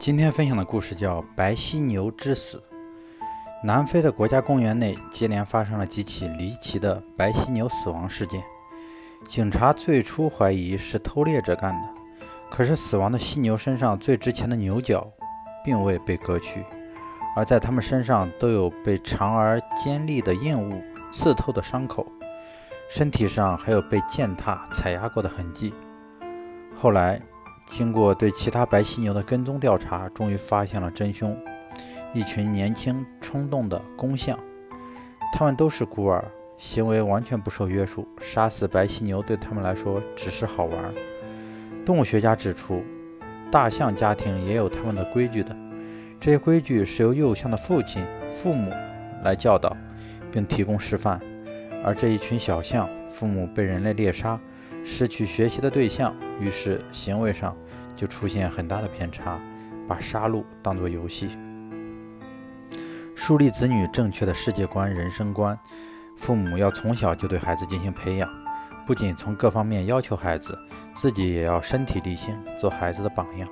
今天分享的故事叫《白犀牛之死》。南非的国家公园内接连发生了几起离奇的白犀牛死亡事件。警察最初怀疑是偷猎者干的，可是死亡的犀牛身上最值钱的牛角并未被割去，而在它们身上都有被长而尖利的硬物刺透的伤口，身体上还有被践踏踩压过的痕迹。后来。经过对其他白犀牛的跟踪调查，终于发现了真凶——一群年轻冲动的公象。他们都是孤儿，行为完全不受约束。杀死白犀牛对他们来说只是好玩。动物学家指出，大象家庭也有他们的规矩的，这些规矩是由幼象的父亲、父母来教导并提供示范。而这一群小象，父母被人类猎杀。失去学习的对象，于是行为上就出现很大的偏差，把杀戮当作游戏。树立子女正确的世界观、人生观，父母要从小就对孩子进行培养，不仅从各方面要求孩子，自己也要身体力行，做孩子的榜样。